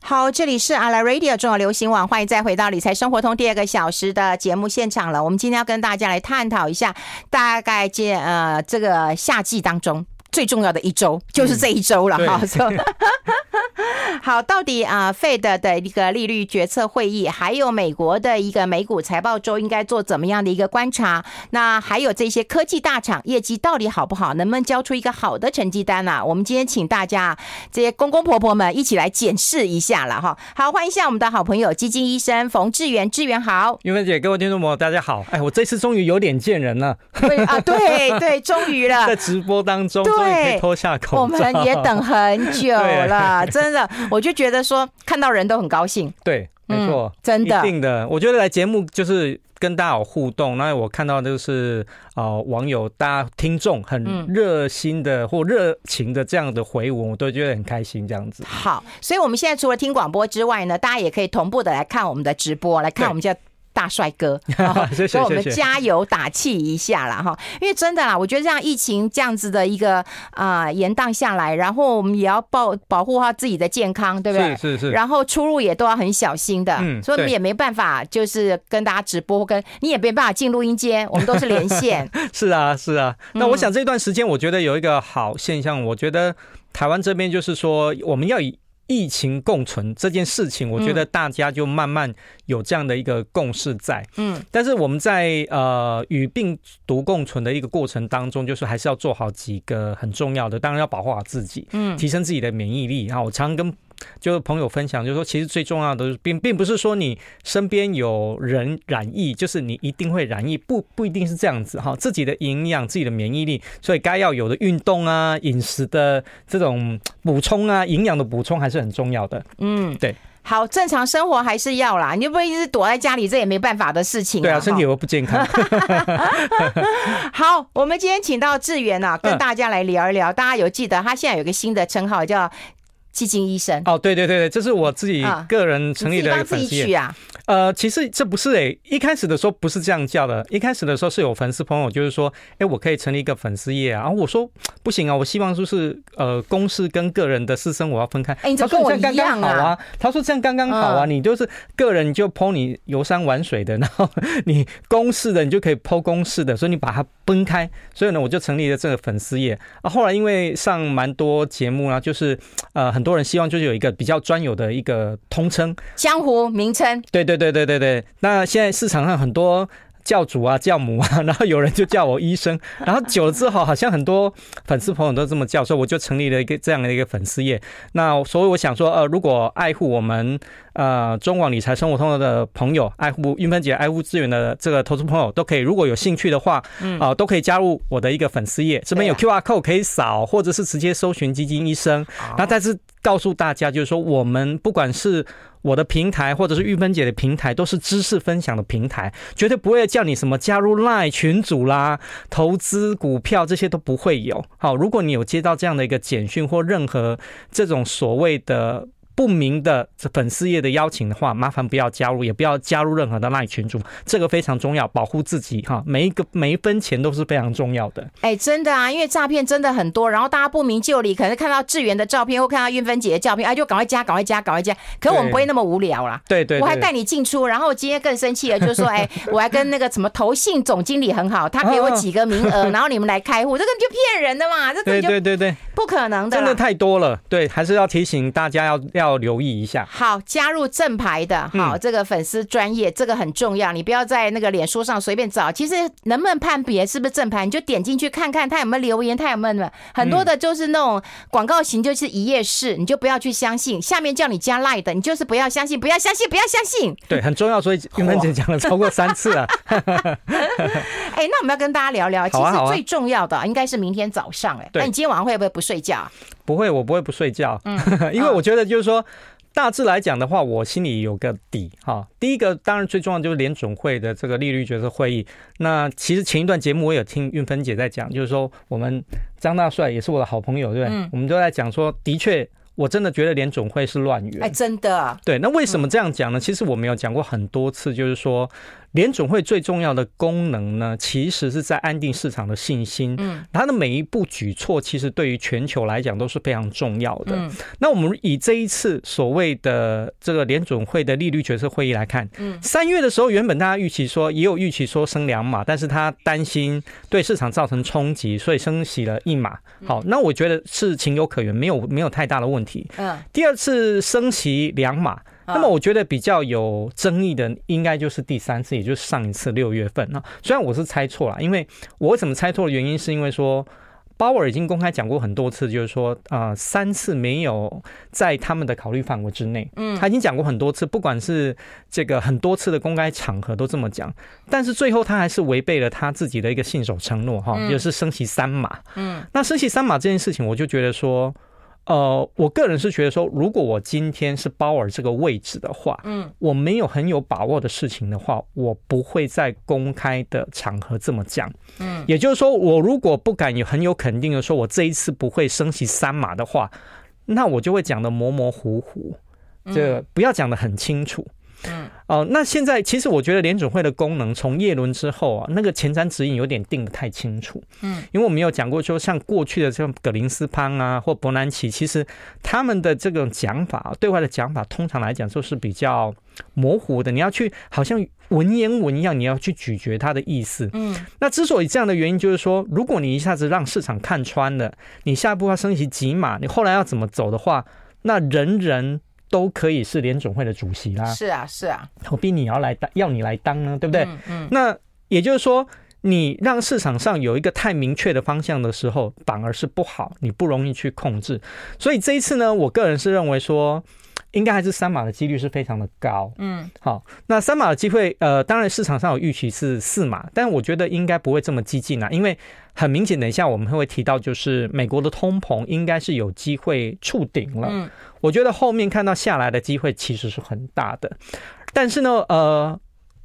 好，这里是阿拉 Radio 中广流行网，欢迎再回到理财生活通第二个小时的节目现场了。我们今天要跟大家来探讨一下，大概这呃这个夏季当中。最重要的一周就是这一周了哈。嗯、好，到底啊，Fed 的一个利率决策会议，还有美国的一个美股财报周，应该做怎么样的一个观察？那还有这些科技大厂业绩到底好不好？能不能交出一个好的成绩单呢、啊？我们今天请大家这些公公婆婆们一起来检视一下了哈。好，欢迎一下我们的好朋友基金医生冯志远，志远好。云芬姐，各位听众朋友，大家好。哎，我这次终于有脸见人了。对啊，对对，终于了，在直播当中。对，脱下口罩，我们也等很久了，真的，我就觉得说看到人都很高兴。对，没错，真的，一定的。我觉得来节目就是跟大家有互动，那我看到就是呃网友、大家听众很热心的或热情的这样的回文，我都觉得很开心。这样子。好，所以我们现在除了听广播之外呢，大家也可以同步的来看我们的直播，来看我们叫。大帅哥，给我们加油打气一下啦。哈！因为真的啦，我觉得这样疫情这样子的一个啊延宕下来，然后我们也要保保护好自己的健康，对不对？是是是。然后出入也都要很小心的，嗯，所以我们也没办法，就是跟大家直播，跟你也没办法进录音间，我们都是连线。是啊是啊。那我想这段时间，我觉得有一个好现象，我觉得台湾这边就是说，我们要以。疫情共存这件事情，我觉得大家就慢慢有这样的一个共识在。嗯，但是我们在呃与病毒共存的一个过程当中，就是还是要做好几个很重要的，当然要保护好自己，嗯，提升自己的免疫力。然后我常跟。就是朋友分享，就是说，其实最重要的并并不是说你身边有人染疫，就是你一定会染疫，不不一定是这样子哈。自己的营养、自己的免疫力，所以该要有的运动啊、饮食的这种补充啊、营养的补充还是很重要的。嗯，对。好，正常生活还是要啦，你又不会一直躲在家里，这也没办法的事情。对啊，身体又不健康。好，我们今天请到智元啊，跟大家来聊一聊。大家有记得他现在有个新的称号叫？基金医生哦，对对对对，这是我自己个人成立的一个粉丝页啊。呃，其实这不是诶、欸，一开始的时候不是这样叫的。一开始的时候是有粉丝朋友就是说，哎，我可以成立一个粉丝页啊。然后我说不行啊，我希望就是呃，公事跟个人的私生活要分开。哎，你这跟我一样啊。他说这样刚刚好啊，你就是个人你就 po 你游山玩水的，然后 你公事的你就可以 po 公事的，所以你把它分开。所以呢，我就成立了这个粉丝页啊。后来因为上蛮多节目啊，就是呃很。很多人希望就是有一个比较专有的一个通称，江湖名称。对对对对对对。那现在市场上很多教主啊、教母啊，然后有人就叫我医生，然后久了之后，好像很多粉丝朋友都这么叫，所以我就成立了一个这样的一个粉丝页。那所以我想说，呃，如果爱护我们呃中广理财生活通的朋友，爱护韵芬姐、爱护资源的这个投资朋友，都可以，如果有兴趣的话，啊、呃，都可以加入我的一个粉丝页。这边有 QR code 可以扫，或者是直接搜寻基金医生。那但是。告诉大家，就是说，我们不管是我的平台，或者是玉芬姐的平台，都是知识分享的平台，绝对不会叫你什么加入赖群组啦、投资股票这些都不会有。好，如果你有接到这样的一个简讯或任何这种所谓的。不明的粉丝页的邀请的话，麻烦不要加入，也不要加入任何的 LINE 群组，这个非常重要，保护自己哈，每一个每一分钱都是非常重要的。哎、欸，真的啊，因为诈骗真的很多，然后大家不明就里，可能看到志源的照片或看到韵芬姐的照片，哎，就赶快加，赶快加，赶快加。可我们不会那么无聊啦，对对，对，对，我还带你进出，然后我今天更生气了，就是说，哎，我还跟那个什么投信总经理很好，他给我几个名额，然后你们来开户，这个就骗人的嘛，这个就对对对，不可能的，真的太多了，对，还是要提醒大家要要留意一下。好，加入正牌的，好，这个粉丝专业，这个很重要。你不要在那个脸书上随便找，其实能不能判别是不是正牌，你就点进去看看他有没有留言，他有没有很多的，就是那种广告型，就是一页式，你就不要去相信。下面叫你加 Line 的，你就是不要相信，不要相信，不要相信。对，很重要，所以韵芬姐讲了超过三次了。哎，那我们要跟大家聊聊，其实最重要的应该是明天早上。哎，那你今天晚上会不会不睡觉？不会，我不会不睡觉。嗯，因为我觉得就是说。大致来讲的话，我心里有个底哈。第一个当然最重要就是联准会的这个利率决策会议。那其实前一段节目我有听韵芬姐在讲，就是说我们张大帅也是我的好朋友，对不对？嗯。我们都在讲说，的确，我真的觉得联准会是乱源。哎，真的。对，那为什么这样讲呢？其实我们有讲过很多次，就是说联准会最重要的功能呢，其实是在安定市场的信心。嗯，它的每一步举措，其实对于全球来讲都是非常重要的。嗯，那我们以这一次所谓的这个联准会的利率决策会议来看，嗯，三月的时候，原本大家预期说也有预期说升两码，但是他担心对市场造成冲击，所以升息了一码。好，那我觉得是情有可原，没有没有太大的问题。嗯，第二次升息两码。那么我觉得比较有争议的，应该就是第三次，也就是上一次六月份。那虽然我是猜错了，因为我为什么猜错的原因，是因为说鲍尔已经公开讲过很多次，就是说啊，三次没有在他们的考虑范围之内。嗯，他已经讲过很多次，不管是这个很多次的公开场合都这么讲，但是最后他还是违背了他自己的一个信守承诺，哈，就是升息三码。嗯，那升息三码这件事情，我就觉得说。呃，我个人是觉得说，如果我今天是鲍尔这个位置的话，嗯，我没有很有把握的事情的话，我不会在公开的场合这么讲，嗯，也就是说，我如果不敢有很有肯定的说，我这一次不会升息三码的话，那我就会讲的模模糊糊，这不要讲的很清楚。嗯，哦，那现在其实我觉得联准会的功能从叶伦之后啊，那个前瞻指引有点定得太清楚。嗯，因为我们有讲过，说像过去的像葛林斯潘啊或伯南奇，其实他们的这种讲法，对外的讲法，通常来讲就是比较模糊的。你要去好像文言文一样，你要去咀嚼它的意思。嗯，那之所以这样的原因，就是说，如果你一下子让市场看穿了，你下一步要升息几码，你后来要怎么走的话，那人人。都可以是联总会的主席啦，是啊，是啊，何必你要来当，要你来当呢？对不对？嗯，嗯，那也就是说，你让市场上有一个太明确的方向的时候，反而是不好，你不容易去控制。所以这一次呢，我个人是认为说。应该还是三码的几率是非常的高，嗯，好，那三码的机会，呃，当然市场上有预期是四码，但我觉得应该不会这么激进啊，因为很明显，等一下我们会提到，就是美国的通膨应该是有机会触顶了，嗯，我觉得后面看到下来的机会其实是很大的，但是呢，呃，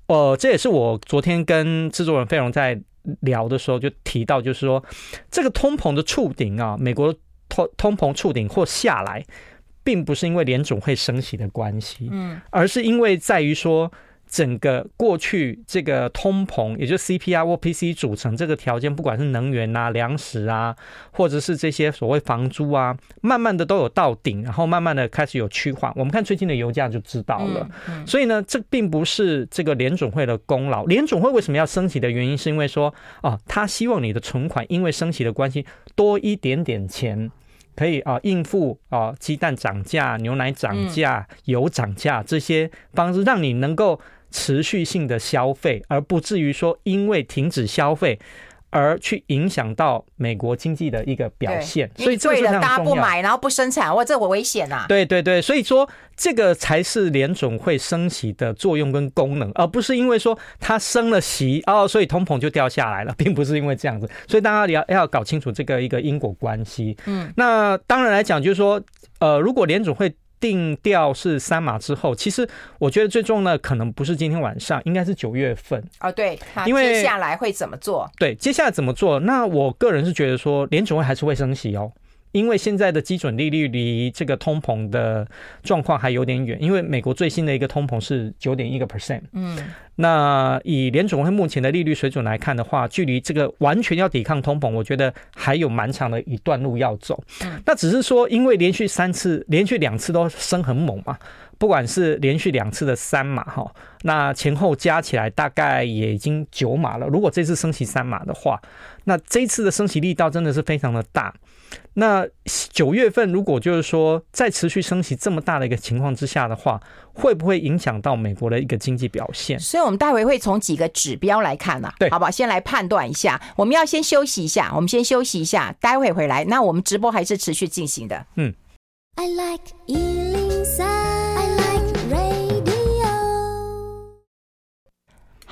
呃，这也是我昨天跟制作人费荣在聊的时候就提到，就是说这个通膨的触顶啊，美国通通膨触顶或下来。并不是因为联总会升息的关系，嗯，而是因为在于说整个过去这个通膨，也就是 CPI 或 PCE 组成这个条件，不管是能源啊、粮食啊，或者是这些所谓房租啊，慢慢的都有到顶，然后慢慢的开始有趋缓。我们看最近的油价就知道了。所以呢，这并不是这个联总会的功劳。联总会为什么要升息的原因，是因为说啊，他希望你的存款因为升息的关系多一点点钱。可以啊，应付啊，鸡蛋涨价、牛奶涨价、油涨价这些方式，让你能够持续性的消费，而不至于说因为停止消费。而去影响到美国经济的一个表现，所以这个大家不买，然后不生产，哇，这我危险呐！对对对，所以说这个才是联总会升息的作用跟功能，而不是因为说它升了息哦，所以通膨就掉下来了，并不是因为这样子。所以大家要要搞清楚这个一个因果关系。嗯，那当然来讲，就是说，呃，如果联总会。定调是三码之后，其实我觉得最重要的可能不是今天晚上，应该是九月份哦。对，因为接下来会怎么做？对，接下来怎么做？那我个人是觉得说，联储会还是会升息哦。因为现在的基准利率离这个通膨的状况还有点远，因为美国最新的一个通膨是九点一个 percent。嗯，那以联总会目前的利率水准来看的话，距离这个完全要抵抗通膨，我觉得还有蛮长的一段路要走。嗯，那只是说，因为连续三次、连续两次都升很猛嘛，不管是连续两次的三码哈，那前后加起来大概也已经九码了。如果这次升起三码的话，那这一次的升息力道真的是非常的大。那九月份如果就是说在持续升息这么大的一个情况之下的话，会不会影响到美国的一个经济表现？所以，我们待会会从几个指标来看呢、啊，对，好不好？先来判断一下。我们要先休息一下，我们先休息一下，待会回来。那我们直播还是持续进行的。嗯。I like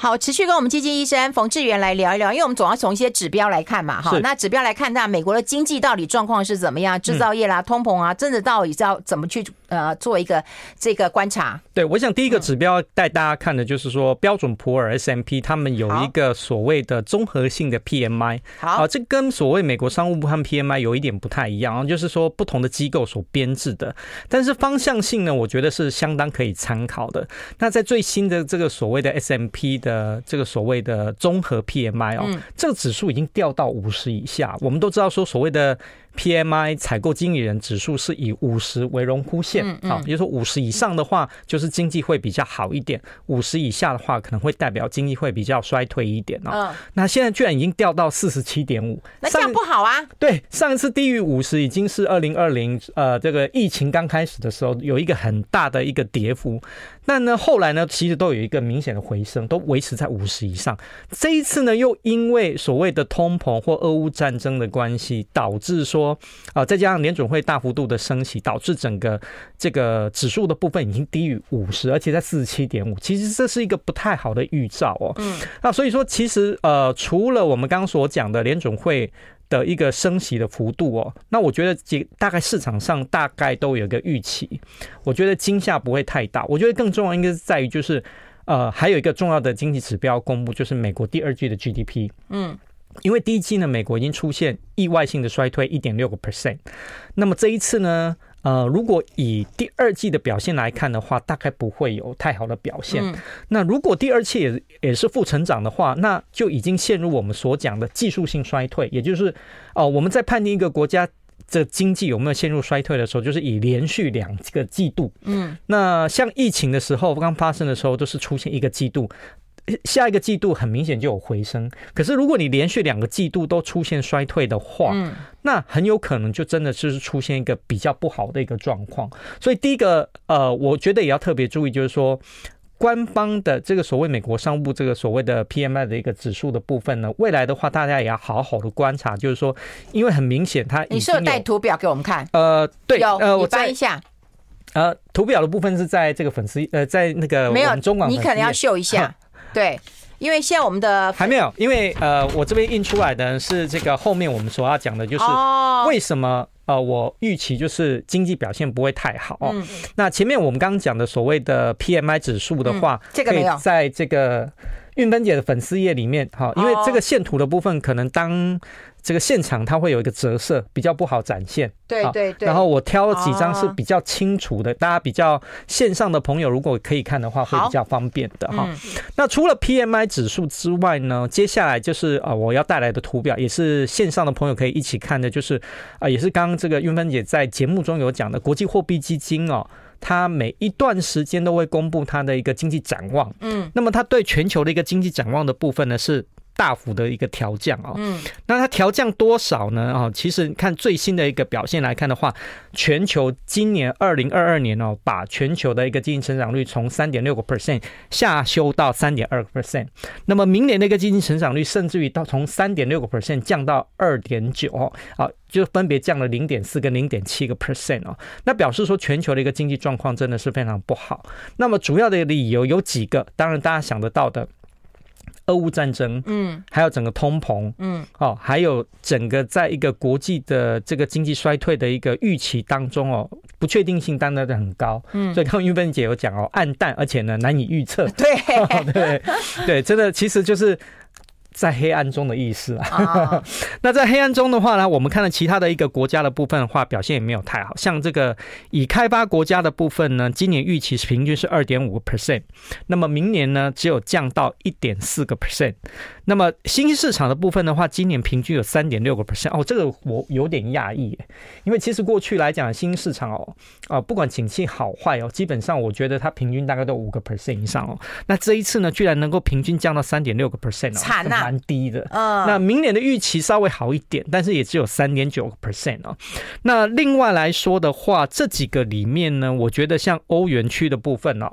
好，持续跟我们基金医生冯志元来聊一聊，因为我们总要从一些指标来看嘛，哈。那指标来看，那美国的经济到底状况是怎么样？制造业啦、通膨啊，真的到底是要怎么去呃做一个这个观察。对，我想第一个指标带大家看的就是说，标准普尔 S M P 他们有一个所谓的综合性的 PMI。好，啊，这跟所谓美国商务部他们 PMI 有一点不太一样，就是说不同的机构所编制的，但是方向性呢，我觉得是相当可以参考的。那在最新的这个所谓的 S M P 的这个所谓的综合 PMI 哦，这个指数已经掉到五十以下。我们都知道说所谓的。PMI 采购经理人指数是以五十为荣枯线，啊，比如说五十以上的话，就是经济会比较好一点；五十以下的话，可能会代表经济会比较衰退一点哦。那现在居然已经掉到四十七点五，那这样不好啊？对，上一次低于五十已经是二零二零，呃，这个疫情刚开始的时候有一个很大的一个跌幅。那呢，后来呢，其实都有一个明显的回升，都维持在五十以上。这一次呢，又因为所谓的通膨或俄乌战争的关系，导致说啊，再加上联准会大幅度的升息，导致整个这个指数的部分已经低于五十，而且在四十七点五。其实这是一个不太好的预兆哦。嗯。那所以说，其实呃，除了我们刚刚所讲的联准会。的一个升息的幅度哦，那我觉得大概市场上大概都有一个预期，我觉得惊吓不会太大。我觉得更重要应该是在于就是，呃，还有一个重要的经济指标公布，就是美国第二季的 GDP。嗯，因为第一季呢，美国已经出现意外性的衰退一点六个 percent，那么这一次呢？呃，如果以第二季的表现来看的话，大概不会有太好的表现。嗯、那如果第二季也也是负成长的话，那就已经陷入我们所讲的技术性衰退。也就是，哦、呃，我们在判定一个国家的经济有没有陷入衰退的时候，就是以连续两个季度。嗯，那像疫情的时候刚发生的时候，都是出现一个季度。下一个季度很明显就有回升，可是如果你连续两个季度都出现衰退的话，嗯，那很有可能就真的就是出现一个比较不好的一个状况。所以第一个，呃，我觉得也要特别注意，就是说官方的这个所谓美国商务部这个所谓的 PMI 的一个指数的部分呢，未来的话大家也要好好的观察，就是说，因为很明显它你是有带图表给我们看？呃，对，有，呃，我翻一下。呃，图表的部分是在这个粉丝呃，在那个没有中广，你可能要秀一下。对，因为现在我们的还没有，因为呃，我这边印出来的是这个后面我们所要讲的，就是为什么呃，我预期就是经济表现不会太好。嗯，那前面我们刚刚讲的所谓的 PMI 指数的话，这个没有在这个运芬姐的粉丝页里面哈，因为这个线图的部分可能当。这个现场它会有一个折射，比较不好展现。对对对。然后我挑了几张是比较清楚的，大家比较线上的朋友如果可以看的话，会比较方便的哈。那除了 PMI 指数之外呢，接下来就是啊，我要带来的图表也是线上的朋友可以一起看的，就是啊，也是刚刚这个云芬姐在节目中有讲的，国际货币基金哦，它每一段时间都会公布它的一个经济展望。嗯。那么它对全球的一个经济展望的部分呢是。大幅的一个调降啊，嗯，那它调降多少呢？哦，其实看最新的一个表现来看的话，全球今年二零二二年哦，把全球的一个经济成长率从三点六个 percent 下修到三点二个 percent，那么明年的一个经济成长率甚至于到从三点六个 percent 降到二点九哦，啊，就分别降了零点四跟零点七个 percent 哦，那表示说全球的一个经济状况真的是非常不好。那么主要的理由有几个，当然大家想得到的。俄乌战争，嗯，还有整个通膨，嗯，哦，还有整个在一个国际的这个经济衰退的一个预期当中哦，不确定性当然的很高，嗯，所以刚刚玉芬姐有讲哦，暗淡而且呢难以预测，对，哦、对，对，真的其实就是。在黑暗中的意思啊，那在黑暗中的话呢，我们看了其他的一个国家的部分的话，表现也没有太好。像这个已开发国家的部分呢，今年预期是平均是二点五个 percent，那么明年呢只有降到一点四个 percent。那么新兴市场的部分的话，今年平均有三点六个 percent。哦，这个我有点讶异，因为其实过去来讲，新兴市场哦，啊，不管景气好坏哦，基本上我觉得它平均大概都五个 percent 以上哦。那这一次呢，居然能够平均降到三点六个 percent 哦，惨啊！蛮低的，嗯，那明年的预期稍微好一点，但是也只有三点九个 percent 哦。那另外来说的话，这几个里面呢，我觉得像欧元区的部分哦，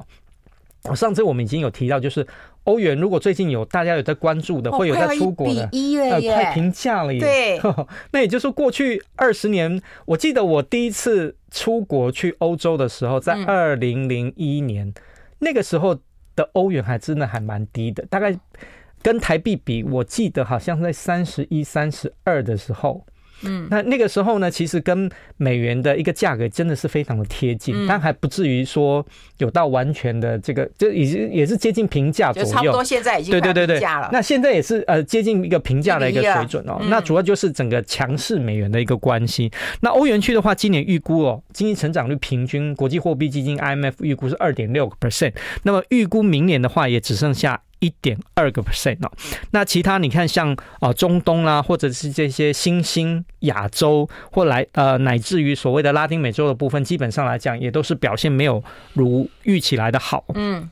我上次我们已经有提到，就是欧元如果最近有大家有在关注的，会有在出国的，呃，快平价了耶。对，那也就是说过去二十年，我记得我第一次出国去欧洲的时候，在二零零一年，那个时候的欧元还真的还蛮低的，大概。跟台币比，我记得好像在三十一、三十二的时候，嗯，那那个时候呢，其实跟美元的一个价格真的是非常的贴近，嗯、但还不至于说有到完全的这个，就已经也是接近平价左右。差不多现在已经对对对对，那现在也是呃接近一个平价的一个水准哦。那主要就是整个强势美元的一个关系。那欧元区的话，今年预估哦，经济成长率平均，国际货币基金 IMF 预估是二点六个 percent。那么预估明年的话，也只剩下。一点二个 percent 哦，那其他你看像啊中东啦，或者是这些新兴亚洲或来呃乃至于所谓的拉丁美洲的部分，基本上来讲也都是表现没有如预期来的好。嗯。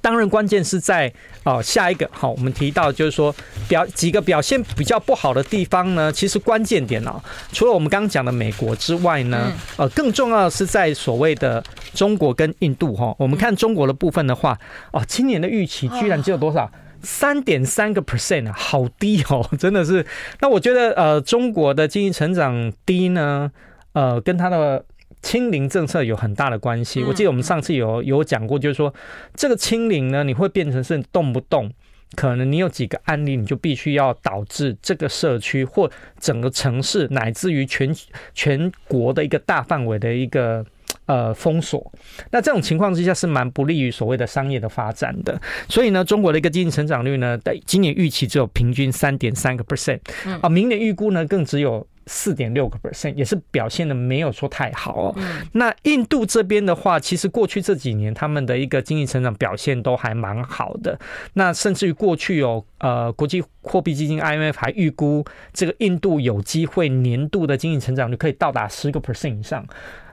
当然，关键是在哦，下一个好，我们提到就是说表几个表现比较不好的地方呢，其实关键点哦，除了我们刚刚讲的美国之外呢，呃，更重要的是在所谓的中国跟印度哈。我们看中国的部分的话，哦，今年的预期居然只有多少？三点三个 percent 啊，好低哦，真的是。那我觉得呃，中国的经济成长低呢，呃，跟它的。清零政策有很大的关系。我记得我们上次有有讲过，就是说这个清零呢，你会变成是动不动可能你有几个案例，你就必须要导致这个社区或整个城市乃至于全全国的一个大范围的一个呃封锁。那这种情况之下是蛮不利于所谓的商业的发展的。所以呢，中国的一个经济成长率呢，在今年预期只有平均三点三个 percent，啊，明年预估呢更只有。四点六个 percent 也是表现的没有说太好哦。那印度这边的话，其实过去这几年他们的一个经济成长表现都还蛮好的。那甚至于过去有呃国际货币基金 IMF 还预估这个印度有机会年度的经济成长率可以到达十个 percent 以上。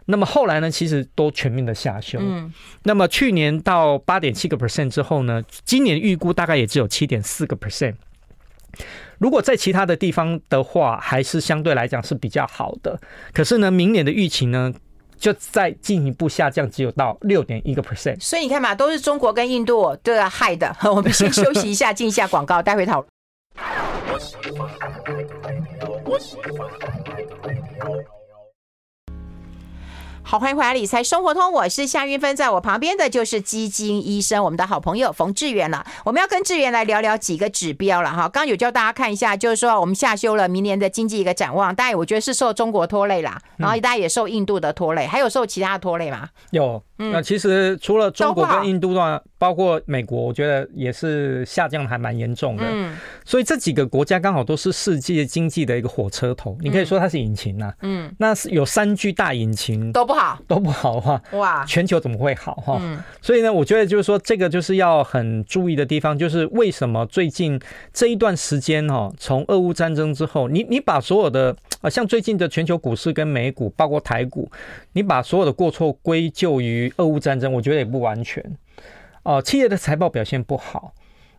那么后来呢，其实都全面的下修。嗯那么去年到八点七个 percent 之后呢，今年预估大概也只有七点四个 percent。如果在其他的地方的话，还是相对来讲是比较好的。可是呢，明年的疫情呢，就再进一步下降，只有到六点一个 percent。所以你看嘛，都是中国跟印度都要害的。我们先休息一下，进一下广告，待会讨论。好，欢迎回来理财生活通，我是夏韵芬，在我旁边的就是基金医生，我们的好朋友冯志远了。我们要跟志远来聊聊几个指标了哈。刚有叫大家看一下，就是说我们下修了明年的经济一个展望，大概我觉得是受中国拖累啦，然后大家也受印度的拖累，还有受其他的拖累吗？有。那其实除了中国跟印度的话，包括美国，我觉得也是下降的还蛮严重的。嗯，所以这几个国家刚好都是世界经济的一个火车头，你可以说它是引擎呐。嗯，那是有三具大引擎都不好，都不好的话，哇，全球怎么会好哈？所以呢，我觉得就是说这个就是要很注意的地方，就是为什么最近这一段时间哈，从俄乌战争之后，你你把所有的啊，像最近的全球股市跟美股，包括台股，你把所有的过错归咎于。俄乌战争，我觉得也不完全。哦、呃，企业的财报表现不好，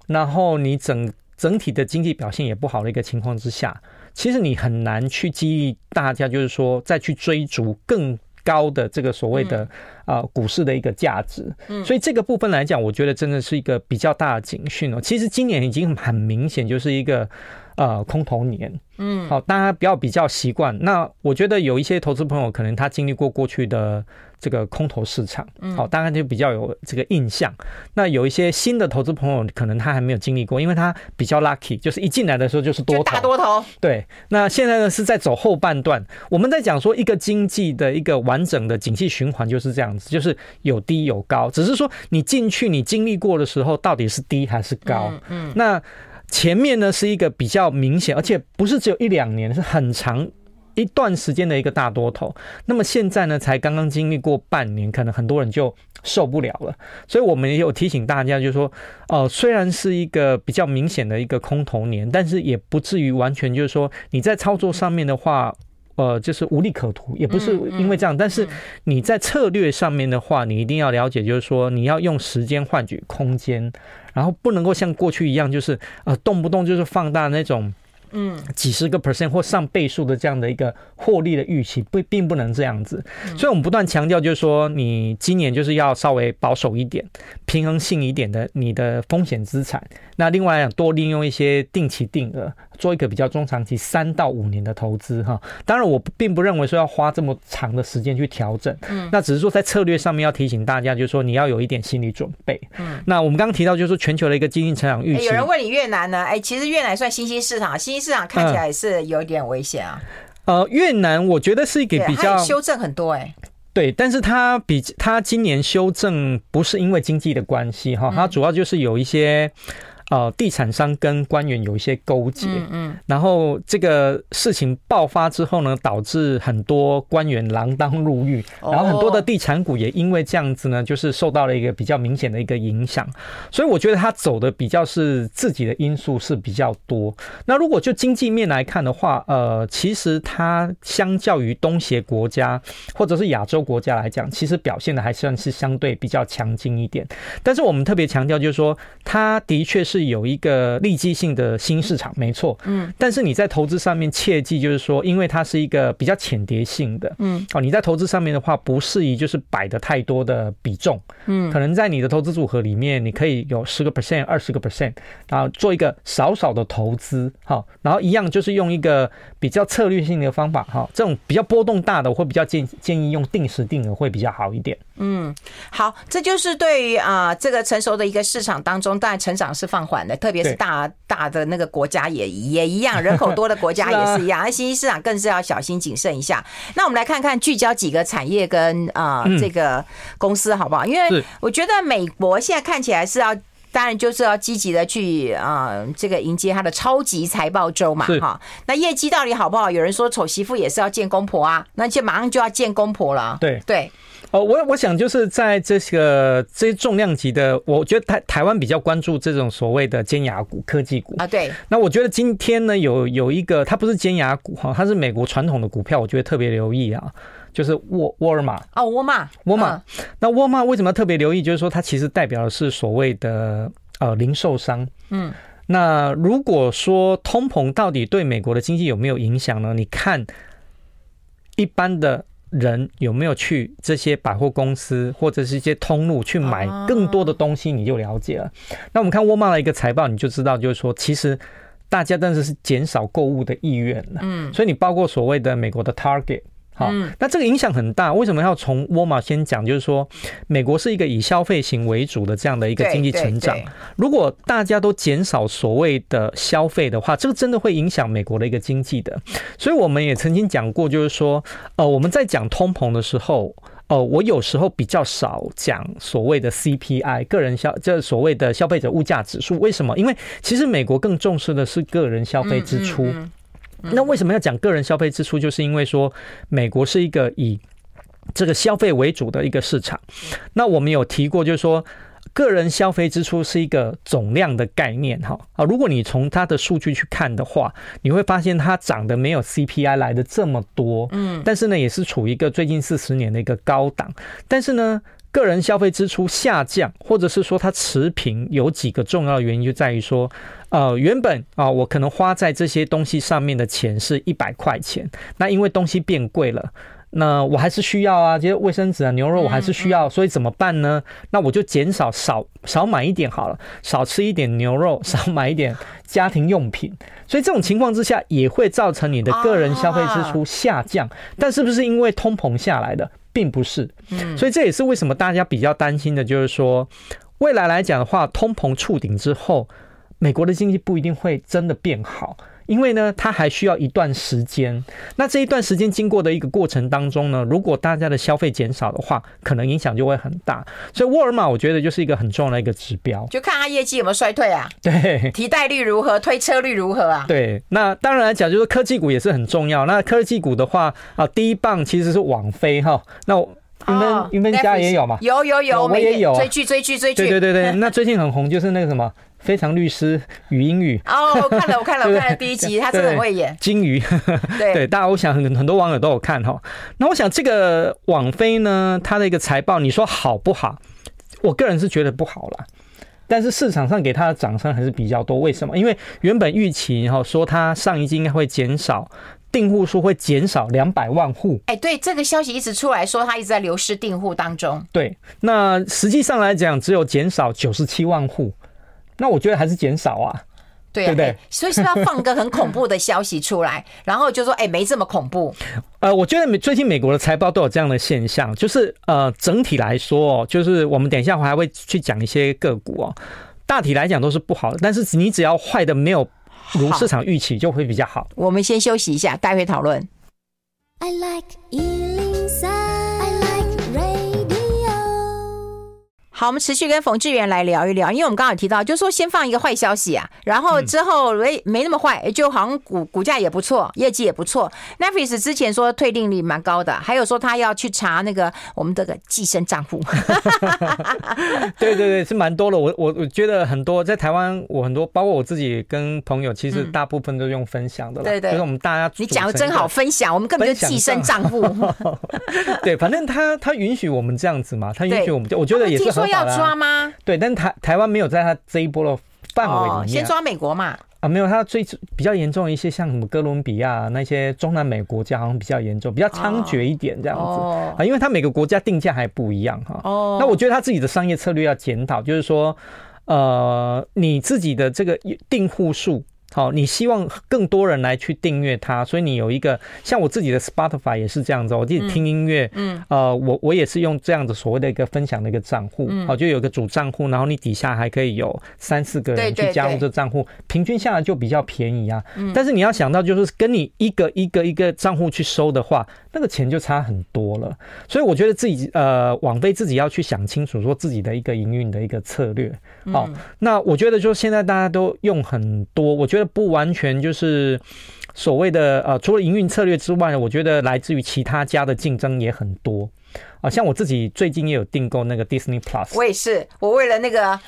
然后你整整体的经济表现也不好的一个情况之下，其实你很难去激励大家，就是说再去追逐更高的这个所谓的啊、呃、股市的一个价值。嗯，所以这个部分来讲，我觉得真的是一个比较大的警讯哦。其实今年已经很明显就是一个呃空头年。嗯，好，大家不要比较习惯。那我觉得有一些投资朋友可能他经历过过去的。这个空头市场，好，当然就比较有这个印象。那有一些新的投资朋友，可能他还没有经历过，因为他比较 lucky，就是一进来的时候就是多头，大多头。对，那现在呢是在走后半段。我们在讲说一个经济的一个完整的景气循环就是这样子，就是有低有高，只是说你进去你经历过的时候到底是低还是高。嗯，那前面呢是一个比较明显，而且不是只有一两年，是很长。一段时间的一个大多头，那么现在呢，才刚刚经历过半年，可能很多人就受不了了。所以我们也有提醒大家，就是说，呃，虽然是一个比较明显的一个空头年，但是也不至于完全就是说你在操作上面的话，呃，就是无利可图，也不是因为这样。但是你在策略上面的话，你一定要了解，就是说你要用时间换取空间，然后不能够像过去一样，就是呃，动不动就是放大那种。嗯，几十个 percent 或上倍数的这样的一个获利的预期，不并不能这样子。所以，我们不断强调，就是说，你今年就是要稍微保守一点，平衡性一点的你的风险资产。那另外，多利用一些定期定额，做一个比较中长期三到五年的投资哈。当然，我并不认为说要花这么长的时间去调整。嗯，那只是说在策略上面要提醒大家，就是说你要有一点心理准备。嗯，那我们刚刚提到，就是说全球的一个经济成长预期。有人问你越南呢？哎，其实越南算新兴市场，新兴。市场看起来是有点危险啊。呃，越南我觉得是一个比较修正很多哎、欸，对，但是它比它今年修正不是因为经济的关系哈，它主要就是有一些。呃，地产商跟官员有一些勾结，嗯，嗯，然后这个事情爆发之后呢，导致很多官员锒铛入狱，然后很多的地产股也因为这样子呢，就是受到了一个比较明显的一个影响。所以我觉得他走的比较是自己的因素是比较多。那如果就经济面来看的话，呃，其实它相较于东协国家或者是亚洲国家来讲，其实表现的还算是相对比较强劲一点。但是我们特别强调就是说，它的确是。有一个利基性的新市场，没错，嗯，但是你在投资上面切记，就是说，因为它是一个比较浅碟性的，嗯，哦，你在投资上面的话，不适宜就是摆的太多的比重，嗯，可能在你的投资组合里面，你可以有十个 percent、二十个 percent，然后做一个少少的投资，好，然后一样就是用一个比较策略性的方法，哈，这种比较波动大的，我会比较建建议用定时定额会比较好一点。嗯，好，这就是对于啊、呃、这个成熟的一个市场当中，当然成长是放缓的，特别是大大的那个国家也也一样，人口多的国家 也是一样，那新兴市场更是要小心谨慎一下。那我们来看看聚焦几个产业跟啊、呃、这个公司好不好？因为我觉得美国现在看起来是要，当然就是要积极的去啊、呃、这个迎接他的超级财报周嘛哈。那业绩到底好不好？有人说丑媳妇也是要见公婆啊，那就马上就要见公婆了。对对。哦，我我想就是在这个这些重量级的，我觉得台台湾比较关注这种所谓的尖牙股、科技股啊。对。那我觉得今天呢，有有一个，它不是尖牙股哈，它是美国传统的股票，我觉得特别留意啊，就是沃沃尔玛。哦，沃尔玛。沃尔玛。那沃尔玛为什么要特别留意？就是说它其实代表的是所谓的呃零售商。嗯。那如果说通膨到底对美国的经济有没有影响呢？你看一般的。人有没有去这些百货公司或者是一些通路去买更多的东西，你就了解了。那我们看沃尔玛的一个财报，你就知道，就是说，其实大家真的是减少购物的意愿了。嗯，所以你包括所谓的美国的 Target。好，那这个影响很大。为什么要从沃尔玛先讲？就是说，美国是一个以消费型为主的这样的一个经济成长。如果大家都减少所谓的消费的话，这个真的会影响美国的一个经济的。所以我们也曾经讲过，就是说，呃，我们在讲通膨的时候，呃，我有时候比较少讲所谓的 CPI 个人消，这所谓的消费者物价指数。为什么？因为其实美国更重视的是个人消费支出。那为什么要讲个人消费支出？就是因为说，美国是一个以这个消费为主的一个市场。那我们有提过，就是说，个人消费支出是一个总量的概念，哈啊。如果你从它的数据去看的话，你会发现它涨得没有 CPI 来的这么多，嗯，但是呢，也是处于一个最近四十年的一个高档，但是呢。个人消费支出下降，或者是说它持平，有几个重要的原因，就在于说，呃，原本啊，我可能花在这些东西上面的钱是一百块钱，那因为东西变贵了，那我还是需要啊，这些卫生纸啊、牛肉我还是需要，所以怎么办呢？那我就减少少少买一点好了，少吃一点牛肉，少买一点家庭用品，所以这种情况之下也会造成你的个人消费支出下降，但是不是因为通膨下来的？并不是，所以这也是为什么大家比较担心的，就是说未来来讲的话，通膨触顶之后，美国的经济不一定会真的变好。因为呢，它还需要一段时间。那这一段时间经过的一个过程当中呢，如果大家的消费减少的话，可能影响就会很大。所以沃尔玛我觉得就是一个很重要的一个指标，就看它业绩有没有衰退啊？对，提贷率如何，推车率如何啊？对，那当然来讲，就是科技股也是很重要。那科技股的话啊，第一棒其实是网飞哈。那云芬云芬家也有嘛？有有有，我也有、啊、追剧追剧追剧。对对对对，那最近很红就是那个什么。非常律师禹英语哦，我看了，我看了，我看了第一集，他真的很会演金鱼。对 对，大家我想很很多网友都有看哈。那我想这个网飞呢，它的一个财报，你说好不好？我个人是觉得不好啦。但是市场上给它的掌声还是比较多。为什么？因为原本预期哈说它上一季应该会减少订户数，会减少两百万户。哎，对，这个消息一直出来说它一直在流失订户当中。对，那实际上来讲，只有减少九十七万户。那我觉得还是减少啊，对啊，对不对？所以是不是要放个很恐怖的消息出来，然后就说，哎，没这么恐怖。呃，我觉得美最近美国的财报都有这样的现象，就是呃，整体来说，就是我们等一下还会去讲一些个股哦，大体来讲都是不好的，但是你只要坏的没有如市场预期，就会比较好。我们先休息一下，待会讨论。I like 103, I like 好，我们持续跟冯志源来聊一聊，因为我们刚刚有提到，就是说先放一个坏消息啊，然后之后没没那么坏，就好像股股价也不错，业绩也不错。Netflix 之前说退订率蛮高的，还有说他要去查那个我们这个寄生账户。对对对，是蛮多的。我我我觉得很多在台湾，我很多包括我自己跟朋友，其实大部分都用分享的了。对对，就是我们大家你讲的真好，分享我们根本就寄生账户。对，反正他他允许我们这样子嘛，他允许我们，我觉得也是很好。要抓吗？对，但台台湾没有在他这一波的范围里面、哦。先抓美国嘛？啊，没有，他最比较严重的一些，像什么哥伦比亚那些中南美国家，好像比较严重，比较猖獗一点这样子、哦、啊。因为他每个国家定价还不一样哈。哦。那我觉得他自己的商业策略要检讨，就是说，呃，你自己的这个订户数。好，你希望更多人来去订阅它，所以你有一个像我自己的 Spotify 也是这样子，我自己听音乐，嗯，呃，我我也是用这样子所谓的一个分享的一个账户，好，就有一个主账户，然后你底下还可以有三四个人去加入这账户，平均下来就比较便宜啊。但是你要想到，就是跟你一个一个一个账户去收的话，那个钱就差很多了。所以我觉得自己呃，网飞自己要去想清楚，说自己的一个营运的一个策略。好，那我觉得就现在大家都用很多，我觉得。不完全就是所谓的呃，除了营运策略之外呢，我觉得来自于其他家的竞争也很多啊。像我自己最近也有订购那个 Disney Plus，我也是，我为了那个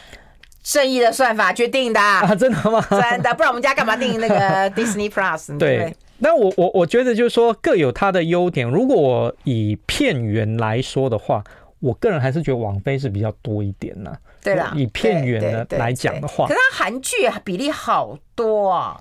正义的算法去订的啊，真的吗？真的，不然我们家干嘛订那个 Disney Plus？对，那我我我觉得就是说各有它的优点。如果我以片源来说的话，我个人还是觉得网飞是比较多一点呢。对啦，以片源的来讲的话，可是它韩剧比例好多啊。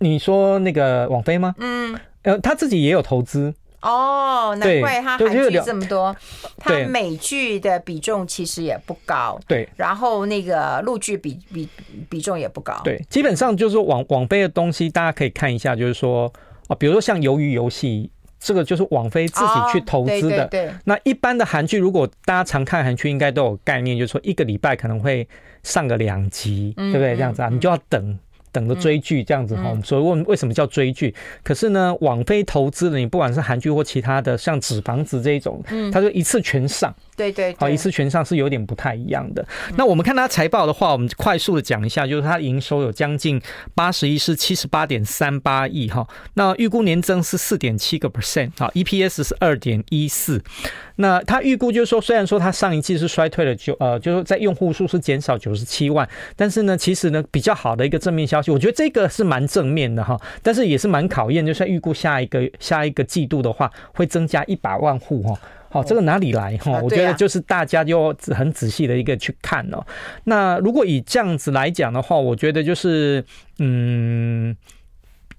你说那个网飞吗？嗯，呃，他自己也有投资哦，难怪他韩剧这么多。他美剧的比重其实也不高，对。然后那个陆剧比比比重也不高，对。基本上就是说网网飞的东西，大家可以看一下，就是说啊，比如说像鱿鱼游戏。这个就是网飞自己去投资的。哦、对对对，那一般的韩剧，如果大家常看韩剧，应该都有概念，就是说一个礼拜可能会上个两集，嗯、对不对？这样子啊，你就要等。等着追剧这样子哈，所以问为什么叫追剧？可是呢，网飞投资的，你不管是韩剧或其他的，像纸房子这一种，它就一次全上。对对，好，一次全上是有点不太一样的。那我们看它财报的话，我们快速的讲一下，就是它营收有将近八十亿，是七十八点三八亿哈。那预估年增是四点七个 percent，好，EPS 是二点一四。那他预估就是说，虽然说它上一季是衰退了九呃，就是在用户数是减少九十七万，但是呢，其实呢比较好的一个正面消息，我觉得这个是蛮正面的哈，但是也是蛮考验，就是预估下一个下一个季度的话会增加一百万户哈，好，这个哪里来哈？我觉得就是大家就很仔细的一个去看哦。那如果以这样子来讲的话，我觉得就是嗯。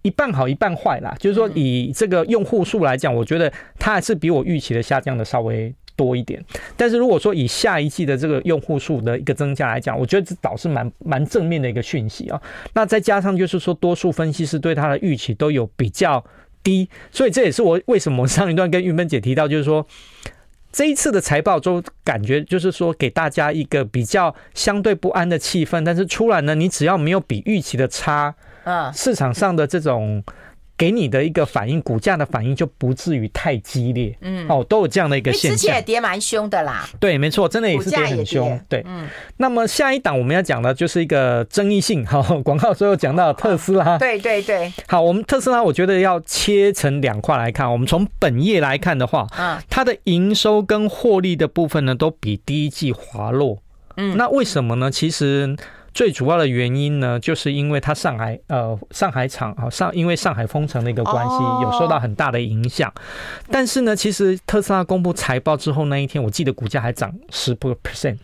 一半好一半坏啦，就是说以这个用户数来讲，我觉得它还是比我预期的下降的稍微多一点。但是如果说以下一季的这个用户数的一个增加来讲，我觉得这倒是蛮蛮正面的一个讯息啊。那再加上就是说，多数分析师对它的预期都有比较低，所以这也是我为什么上一段跟玉芬姐提到，就是说这一次的财报中感觉就是说给大家一个比较相对不安的气氛，但是出来呢，你只要没有比预期的差。嗯，市场上的这种给你的一个反应，股价的反应就不至于太激烈。嗯，哦，都有这样的一个现象。之前也跌蛮凶的啦。对，没错，真的也是跌很凶。对，嗯。那么下一档我们要讲的就是一个争议性。好，广告最后讲到特斯拉。对对对。好，我们特斯拉，我觉得要切成两块来看。我们从本业来看的话，嗯，它的营收跟获利的部分呢，都比第一季滑落。嗯，那为什么呢？其实。最主要的原因呢，就是因为它上海呃上海厂啊上因为上海封城的一个关系，有受到很大的影响。但是呢，其实特斯拉公布财报之后那一天，我记得股价还涨十个 percent，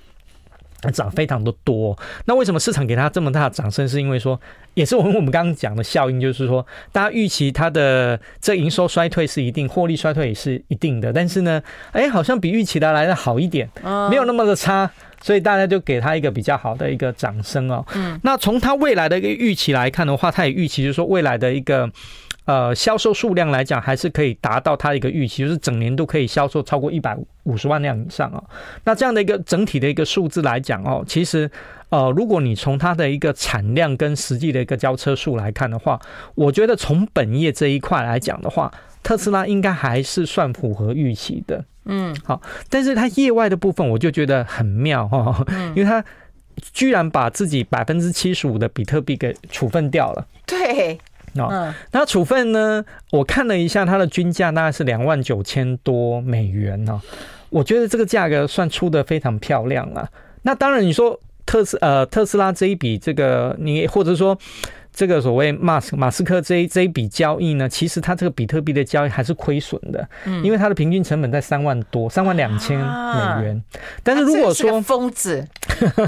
涨非常的多。那为什么市场给它这么大的掌声？是因为说，也是我们我们刚刚讲的效应，就是说，大家预期它的这营收衰退是一定，获利衰退也是一定的。但是呢，哎，好像比预期的来的好一点，没有那么的差。所以大家就给他一个比较好的一个掌声哦。嗯，那从他未来的一个预期来看的话，他也预期就是说未来的一个呃销售数量来讲，还是可以达到他的一个预期，就是整年度可以销售超过一百五十万辆以上哦。那这样的一个整体的一个数字来讲哦，其实呃，如果你从它的一个产量跟实际的一个交车数来看的话，我觉得从本业这一块来讲的话。特斯拉应该还是算符合预期的。嗯，好，但是它业外的部分我就觉得很妙哈，因为它居然把自己百分之七十五的比特币给处分掉了。对，哦，那处分呢？我看了一下它的均价大概是两万九千多美元呢。我觉得这个价格算出的非常漂亮了。那当然，你说特斯呃特斯拉这一笔这个你或者说。这个所谓马斯马斯克这一这一笔交易呢，其实他这个比特币的交易还是亏损的，嗯，因为它的平均成本在三万多，三万两千美元。但是如果说疯子，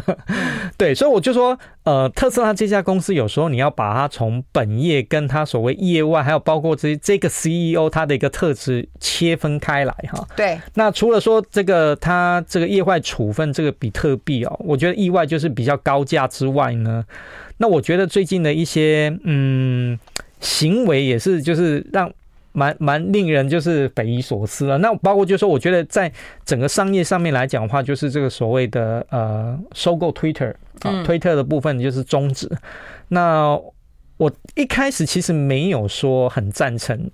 对，所以我就说，呃，特斯拉这家公司有时候你要把它从本业跟它所谓业外，还有包括这这个 CEO 他的一个特质切分开来哈。对。那除了说这个他这个业外处分这个比特币哦，我觉得意外就是比较高价之外呢。那我觉得最近的一些嗯行为也是，就是让蛮蛮令人就是匪夷所思了。那包括就是说，我觉得在整个商业上面来讲的话，就是这个所谓的呃收购 Twitter 啊，推特的部分就是终止。那我一开始其实没有说很赞成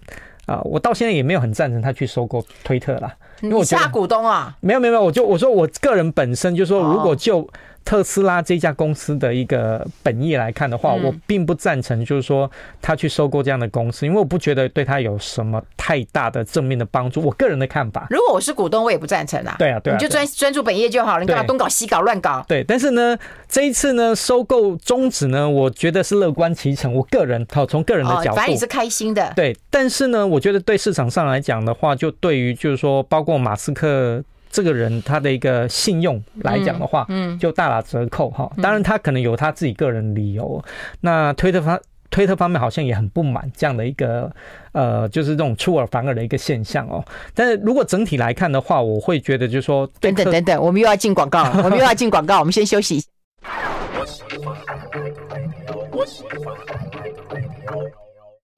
啊，我到现在也没有很赞成他去收购推特啦，因为我大股东啊，没有没有没有，我就我说我个人本身就说，如果就特斯拉这家公司的一个本业来看的话，我并不赞成，就是说他去收购这样的公司，因为我不觉得对他有什么太大的正面的帮助。我个人的看法，如果我是股东，我也不赞成啊。对啊，对啊，你就专专注本业就好了，你干嘛东搞西搞乱搞？对，但是呢，这一次呢，收购终止呢，我觉得是乐观其成。我个人好从个人的角度，反正你是开心的。对，但是呢，我觉得对市场上来讲的话，就对于就是说，包括马斯克。这个人他的一个信用来讲的话，嗯，就大打折扣哈。当然他可能有他自己个人理由。那推特方推特方面好像也很不满这样的一个呃，就是这种出尔反尔的一个现象哦。但是如果整体来看的话，我会觉得就是说，等等等等，我们又要进广告，我们又要进广告，我们先休息一下。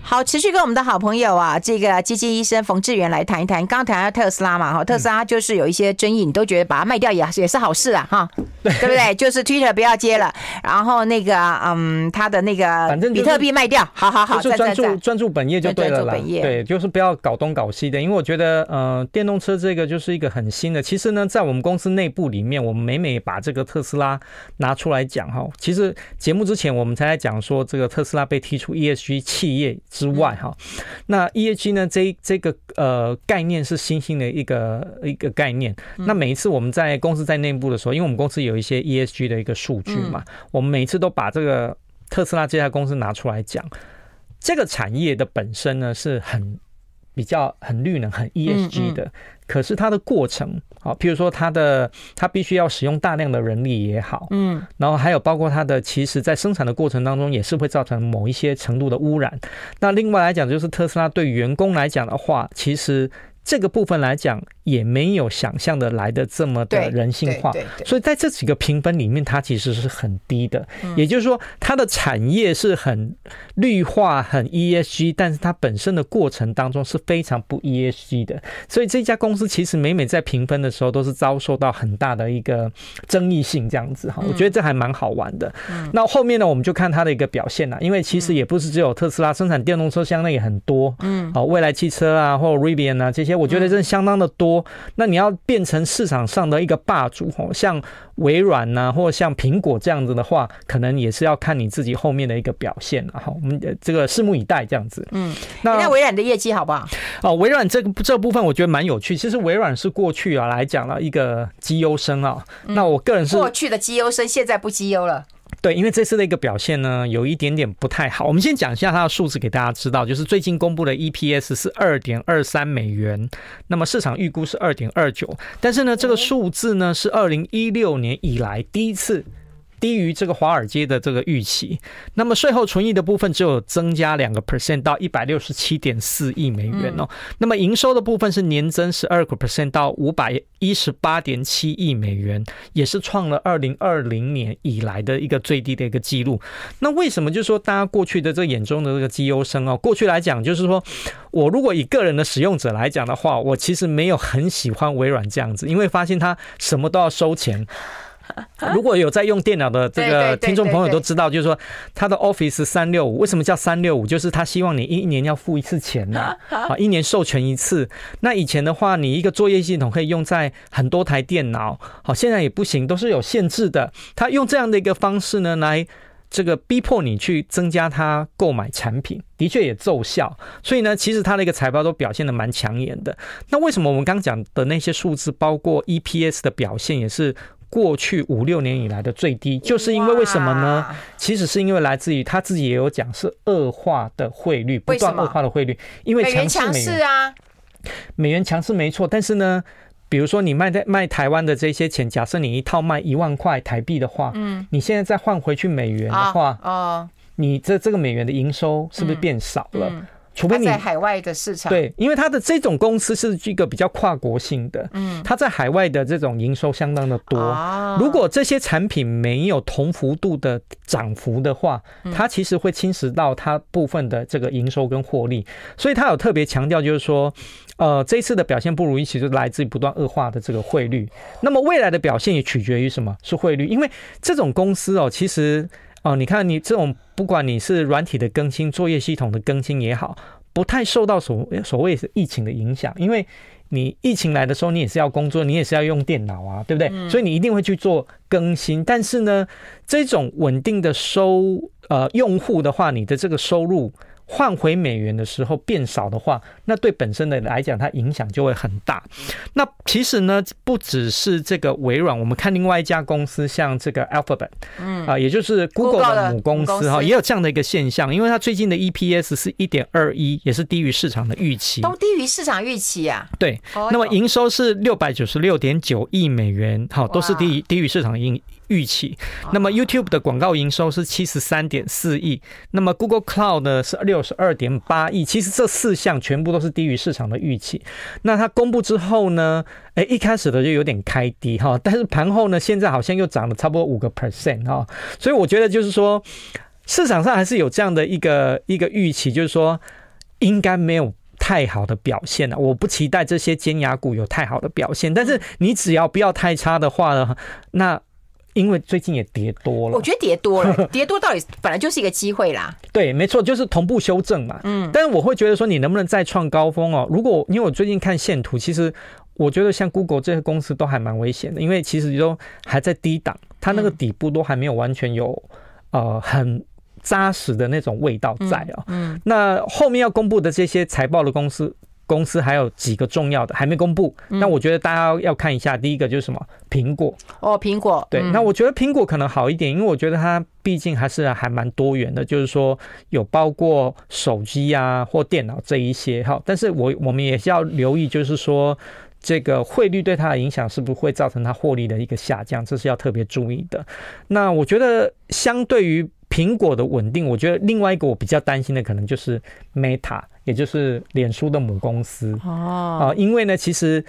好，持续跟我们的好朋友啊，这个基金医生冯志源来谈一谈。刚刚谈到特斯拉嘛，哈，特斯拉就是有一些争议，你都觉得把它卖掉也也是好事啊，哈，对不对？就是 Twitter 不要接了，然后那个嗯，他的那个比特币卖掉，好好好，就专注专注本业就对了啦，对，就是不要搞东搞西的。因为我觉得，呃，电动车这个就是一个很新的。其实呢，在我们公司内部里面，我们每每把这个特斯拉拿出来讲哈。其实节目之前我们才在讲说，这个特斯拉被踢出 ESG 企业。之外哈，那 ESG 呢？这这个呃概念是新兴的一个一个概念。那每一次我们在公司在内部的时候，因为我们公司有一些 ESG 的一个数据嘛，我们每一次都把这个特斯拉这家公司拿出来讲。这个产业的本身呢是很比较很绿能、很 ESG 的。可是它的过程，好，譬如说它的它必须要使用大量的人力也好，嗯，然后还有包括它的，其实在生产的过程当中也是会造成某一些程度的污染。那另外来讲，就是特斯拉对员工来讲的话，其实。这个部分来讲，也没有想象的来的这么的人性化，所以在这几个评分里面，它其实是很低的。也就是说，它的产业是很绿化、很 ESG，但是它本身的过程当中是非常不 ESG 的。所以这家公司其实每每在评分的时候，都是遭受到很大的一个争议性，这样子哈。我觉得这还蛮好玩的。那后面呢，我们就看它的一个表现了，因为其实也不是只有特斯拉生产电动车，相当也很多，嗯，好，未来汽车啊，或者 Rivian 啊这些。我觉得真的相当的多，那你要变成市场上的一个霸主，像微软呐，或者像苹果这样子的话，可能也是要看你自己后面的一个表现。了哈，我们这个拭目以待，这样子。嗯，那那微软的业绩好不好？哦，微软这个这部分我觉得蛮有趣。其实微软是过去啊来讲了一个绩优生啊，那我个人是过去的绩优生，现在不绩优了。对，因为这次的一个表现呢，有一点点不太好。我们先讲一下它的数字给大家知道，就是最近公布的 EPS 是二点二三美元，那么市场预估是二点二九，但是呢，这个数字呢是二零一六年以来第一次。低于这个华尔街的这个预期，那么税后存益的部分只有增加两个 percent 到一百六十七点四亿美元哦。那么营收的部分是年增十二个 percent 到五百一十八点七亿美元，也是创了二零二零年以来的一个最低的一个记录。那为什么就是说大家过去的这个眼中的这个绩优生哦，过去来讲就是说我如果以个人的使用者来讲的话，我其实没有很喜欢微软这样子，因为发现它什么都要收钱。如果有在用电脑的这个听众朋友都知道，就是说他的 Office 三六五为什么叫三六五？就是他希望你一年要付一次钱呐，啊，一年授权一次。那以前的话，你一个作业系统可以用在很多台电脑，好，现在也不行，都是有限制的。他用这样的一个方式呢，来这个逼迫你去增加他购买产品，的确也奏效。所以呢，其实他的一个财报都表现的蛮抢眼的。那为什么我们刚讲的那些数字，包括 EPS 的表现，也是？过去五六年以来的最低，就是因为为什么呢？其实是因为来自于他自己也有讲，是恶化的汇率，不断恶化的汇率，因为强势美元。啊，美元强势没错，但是呢，比如说你卖在卖台湾的这些钱，假设你一套卖一万块台币的话，嗯，你现在再换回去美元的话，哦，你这这个美元的营收是不是变少了？除非你在海外的市场，对，因为它的这种公司是一个比较跨国性的，嗯，它在海外的这种营收相当的多。如果这些产品没有同幅度的涨幅的话，它其实会侵蚀到它部分的这个营收跟获利。所以它有特别强调，就是说，呃，这一次的表现不如预期，就来自于不断恶化的这个汇率。那么未来的表现也取决于什么？是汇率，因为这种公司哦，其实。哦，你看，你这种不管你是软体的更新、作业系统的更新也好，不太受到所所谓是疫情的影响，因为你疫情来的时候，你也是要工作，你也是要用电脑啊，对不对？所以你一定会去做更新。但是呢，这种稳定的收呃用户的话，你的这个收入。换回美元的时候变少的话，那对本身的来讲，它影响就会很大。那其实呢，不只是这个微软，我们看另外一家公司，像这个 Alphabet，嗯。啊，也就是 Google 的母公司哈，也有这样的一个现象，因为它最近的 EPS 是一点二一，也是低于市场的预期，都低于市场预期啊。对，那么营收是六百九十六点九亿美元，好，都是低于低于市场预预期。那么 YouTube 的广告营收是七十三点四亿，那么 Google Cloud 呢是六十二点八亿。其实这四项全部都是低于市场的预期。那它公布之后呢，诶，一开始的就有点开低哈，但是盘后呢，现在好像又涨了差不多五个 percent 哈。所以我觉得就是说，市场上还是有这样的一个一个预期，就是说应该没有太好的表现了。我不期待这些尖牙股有太好的表现，但是你只要不要太差的话呢，那。因为最近也跌多了，我觉得跌多了，跌多到底本来就是一个机会啦。对，没错，就是同步修正嘛。嗯，但是我会觉得说，你能不能再创高峰哦？如果因为我最近看线图，其实我觉得像 Google 这些公司都还蛮危险的，因为其实都还在低档，它那个底部都还没有完全有呃很扎实的那种味道在哦。嗯，那后面要公布的这些财报的公司。公司还有几个重要的还没公布，那我觉得大家要看一下。第一个就是什么？苹果哦，苹果对。那我觉得苹果可能好一点，因为我觉得它毕竟还是还蛮多元的，就是说有包括手机啊或电脑这一些哈。但是我我们也是要留意，就是说这个汇率对它的影响是不是会造成它获利的一个下降，这是要特别注意的。那我觉得相对于苹果的稳定，我觉得另外一个我比较担心的可能就是 Meta。也就是脸书的母公司哦，啊，因为呢，其实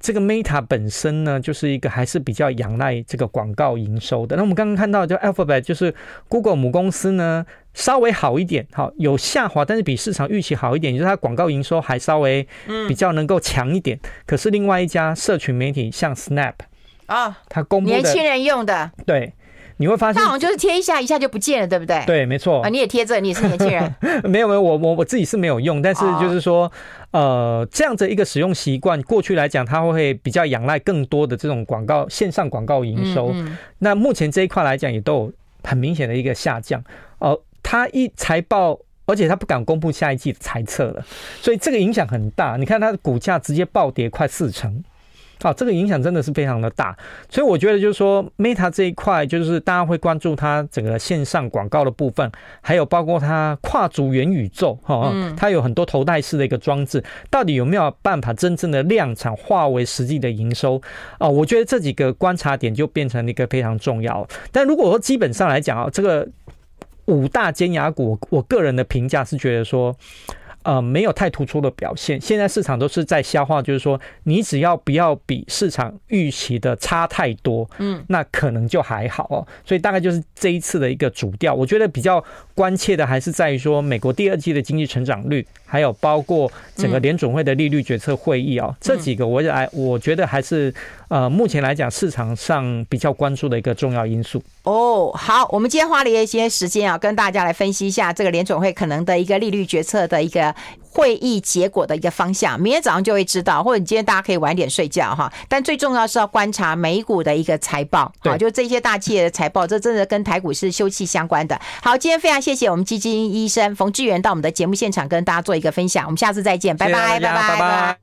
这个 Meta 本身呢，就是一个还是比较仰赖这个广告营收的。那我们刚刚看到，就 Alphabet 就是 Google 母公司呢，稍微好一点，好有下滑，但是比市场预期好一点，就是它广告营收还稍微比较能够强一点。可是另外一家社群媒体像 Snap 啊，它公布年轻人用的对。你会发现，它好像就是贴一下，一下就不见了，对不对？对，没错。啊，你也贴这，你也是年轻人。没有没有，我我我自己是没有用，但是就是说，呃，这样子一个使用习惯，过去来讲，它会比较仰赖更多的这种广告线上广告营收。那目前这一块来讲，也都有很明显的一个下降。哦，它一财报，而且它不敢公布下一季的财测了，所以这个影响很大。你看它的股价直接暴跌快四成。好，这个影响真的是非常的大，所以我觉得就是说，Meta 这一块就是大家会关注它整个线上广告的部分，还有包括它跨足元宇宙，哈，它有很多头戴式的一个装置，到底有没有办法真正的量产化为实际的营收啊？我觉得这几个观察点就变成了一个非常重要。但如果说基本上来讲啊，这个五大尖牙股，我个人的评价是觉得说。呃没有太突出的表现。现在市场都是在消化，就是说你只要不要比市场预期的差太多，嗯，那可能就还好哦。所以大概就是这一次的一个主调，我觉得比较关切的还是在于说美国第二季的经济成长率，还有包括整个联准会的利率决策会议啊，这几个我来我觉得还是呃目前来讲市场上比较关注的一个重要因素。哦，好，我们今天花了一些时间啊，跟大家来分析一下这个联准会可能的一个利率决策的一个会议结果的一个方向。明天早上就会知道，或者你今天大家可以晚点睡觉哈。但最重要是要观察美股的一个财报，好，就这些大企业的财报，这真的跟台股是休戚相关的。好，今天非常谢谢我们基金医生冯志源到我们的节目现场跟大家做一个分享，我们下次再见，拜拜，拜拜，拜拜。